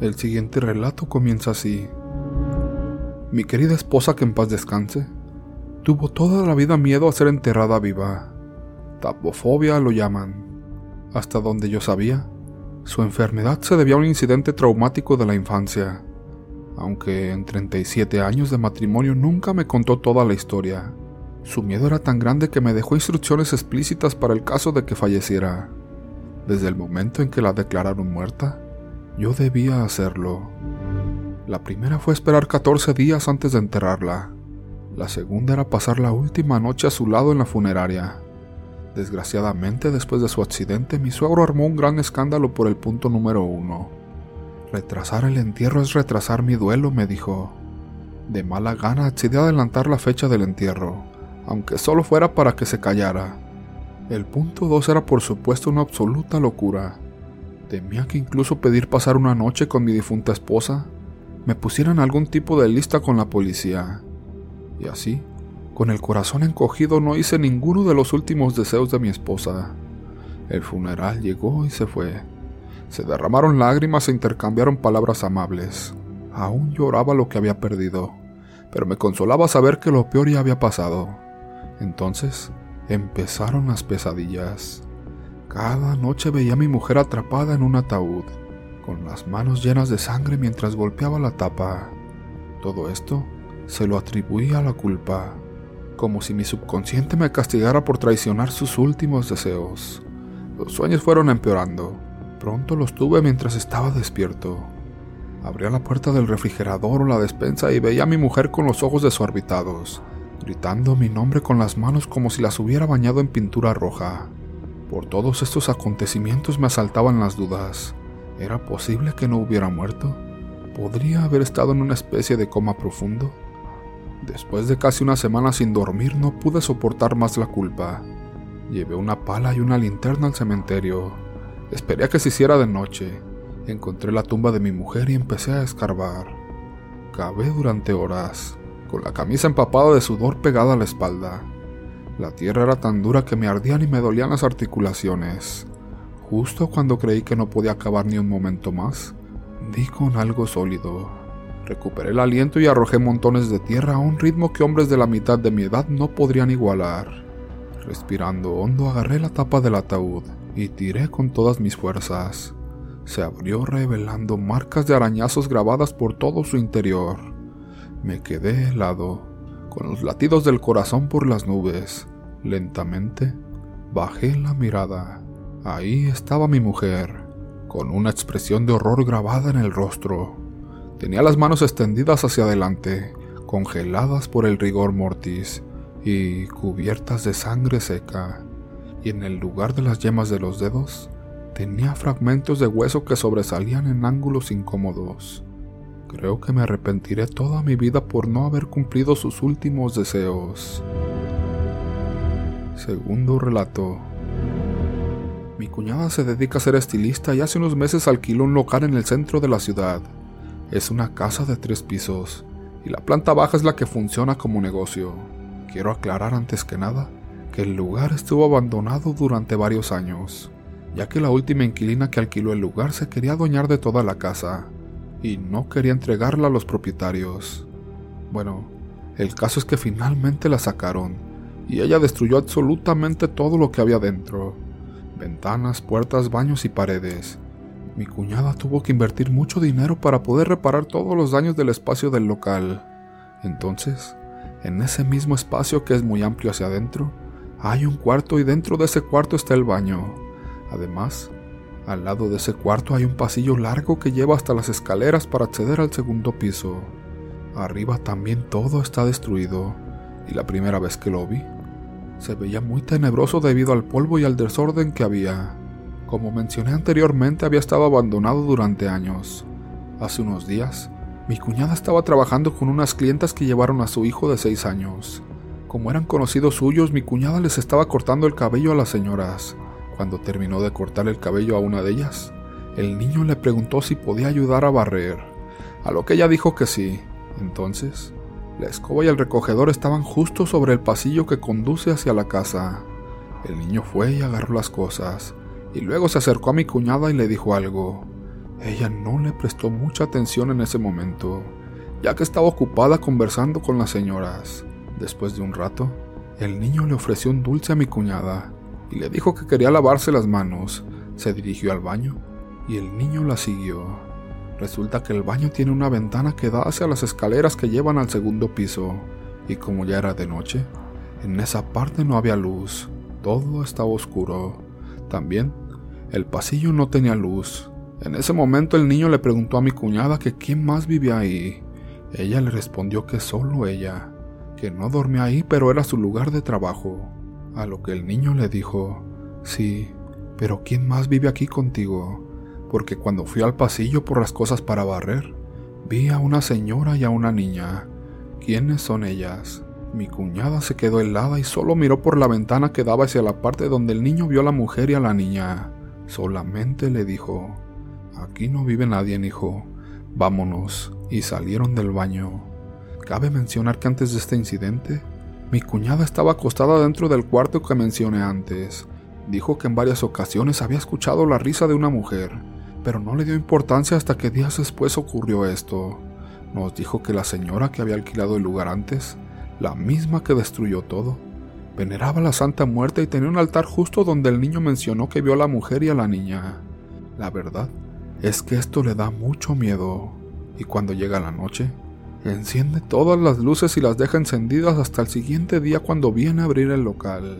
El siguiente relato comienza así. Mi querida esposa, que en paz descanse, tuvo toda la vida miedo a ser enterrada viva. Tapofobia lo llaman. Hasta donde yo sabía, su enfermedad se debía a un incidente traumático de la infancia, aunque en 37 años de matrimonio nunca me contó toda la historia. Su miedo era tan grande que me dejó instrucciones explícitas para el caso de que falleciera. Desde el momento en que la declararon muerta, yo debía hacerlo. La primera fue esperar 14 días antes de enterrarla. La segunda era pasar la última noche a su lado en la funeraria. Desgraciadamente, después de su accidente, mi suegro armó un gran escándalo por el punto número uno. Retrasar el entierro es retrasar mi duelo, me dijo. De mala gana decidí adelantar la fecha del entierro, aunque solo fuera para que se callara. El punto dos era por supuesto una absoluta locura. Temía que incluso pedir pasar una noche con mi difunta esposa me pusieran algún tipo de lista con la policía. Y así, con el corazón encogido no hice ninguno de los últimos deseos de mi esposa. El funeral llegó y se fue. Se derramaron lágrimas e intercambiaron palabras amables. Aún lloraba lo que había perdido, pero me consolaba saber que lo peor ya había pasado. Entonces empezaron las pesadillas. Cada noche veía a mi mujer atrapada en un ataúd, con las manos llenas de sangre mientras golpeaba la tapa. Todo esto se lo atribuía a la culpa como si mi subconsciente me castigara por traicionar sus últimos deseos. Los sueños fueron empeorando. Pronto los tuve mientras estaba despierto. Abría la puerta del refrigerador o la despensa y veía a mi mujer con los ojos desorbitados, gritando mi nombre con las manos como si las hubiera bañado en pintura roja. Por todos estos acontecimientos me asaltaban las dudas. ¿Era posible que no hubiera muerto? ¿Podría haber estado en una especie de coma profundo? Después de casi una semana sin dormir no pude soportar más la culpa. Llevé una pala y una linterna al cementerio. Esperé a que se hiciera de noche. Encontré la tumba de mi mujer y empecé a escarbar. Cavé durante horas, con la camisa empapada de sudor pegada a la espalda. La tierra era tan dura que me ardían y me dolían las articulaciones. Justo cuando creí que no podía acabar ni un momento más, di con algo sólido. Recuperé el aliento y arrojé montones de tierra a un ritmo que hombres de la mitad de mi edad no podrían igualar. Respirando hondo agarré la tapa del ataúd y tiré con todas mis fuerzas. Se abrió revelando marcas de arañazos grabadas por todo su interior. Me quedé helado, con los latidos del corazón por las nubes. Lentamente bajé la mirada. Ahí estaba mi mujer, con una expresión de horror grabada en el rostro. Tenía las manos extendidas hacia adelante, congeladas por el rigor mortis y cubiertas de sangre seca, y en el lugar de las yemas de los dedos tenía fragmentos de hueso que sobresalían en ángulos incómodos. Creo que me arrepentiré toda mi vida por no haber cumplido sus últimos deseos. Segundo relato. Mi cuñada se dedica a ser estilista y hace unos meses alquiló un local en el centro de la ciudad. Es una casa de tres pisos y la planta baja es la que funciona como negocio. Quiero aclarar antes que nada que el lugar estuvo abandonado durante varios años, ya que la última inquilina que alquiló el lugar se quería adueñar de toda la casa y no quería entregarla a los propietarios. Bueno, el caso es que finalmente la sacaron y ella destruyó absolutamente todo lo que había dentro. Ventanas, puertas, baños y paredes mi cuñada tuvo que invertir mucho dinero para poder reparar todos los daños del espacio del local. Entonces, en ese mismo espacio que es muy amplio hacia adentro, hay un cuarto y dentro de ese cuarto está el baño. Además, al lado de ese cuarto hay un pasillo largo que lleva hasta las escaleras para acceder al segundo piso. Arriba también todo está destruido, y la primera vez que lo vi, se veía muy tenebroso debido al polvo y al desorden que había. Como mencioné anteriormente, había estado abandonado durante años. Hace unos días, mi cuñada estaba trabajando con unas clientas que llevaron a su hijo de 6 años. Como eran conocidos suyos, mi cuñada les estaba cortando el cabello a las señoras. Cuando terminó de cortar el cabello a una de ellas, el niño le preguntó si podía ayudar a barrer, a lo que ella dijo que sí. Entonces, la escoba y el recogedor estaban justo sobre el pasillo que conduce hacia la casa. El niño fue y agarró las cosas, y luego se acercó a mi cuñada y le dijo algo. Ella no le prestó mucha atención en ese momento, ya que estaba ocupada conversando con las señoras. Después de un rato, el niño le ofreció un dulce a mi cuñada y le dijo que quería lavarse las manos. Se dirigió al baño y el niño la siguió. Resulta que el baño tiene una ventana que da hacia las escaleras que llevan al segundo piso, y como ya era de noche, en esa parte no había luz, todo estaba oscuro. También, el pasillo no tenía luz. En ese momento el niño le preguntó a mi cuñada que quién más vivía ahí. Ella le respondió que solo ella, que no dormía ahí pero era su lugar de trabajo. A lo que el niño le dijo, sí, pero ¿quién más vive aquí contigo? Porque cuando fui al pasillo por las cosas para barrer, vi a una señora y a una niña. ¿Quiénes son ellas? Mi cuñada se quedó helada y solo miró por la ventana que daba hacia la parte donde el niño vio a la mujer y a la niña. Solamente le dijo, Aquí no vive nadie, hijo. Vámonos. Y salieron del baño. Cabe mencionar que antes de este incidente, mi cuñada estaba acostada dentro del cuarto que mencioné antes. Dijo que en varias ocasiones había escuchado la risa de una mujer, pero no le dio importancia hasta que días después ocurrió esto. Nos dijo que la señora que había alquilado el lugar antes la misma que destruyó todo. Veneraba la Santa Muerte y tenía un altar justo donde el niño mencionó que vio a la mujer y a la niña. La verdad es que esto le da mucho miedo, y cuando llega la noche, enciende todas las luces y las deja encendidas hasta el siguiente día cuando viene a abrir el local.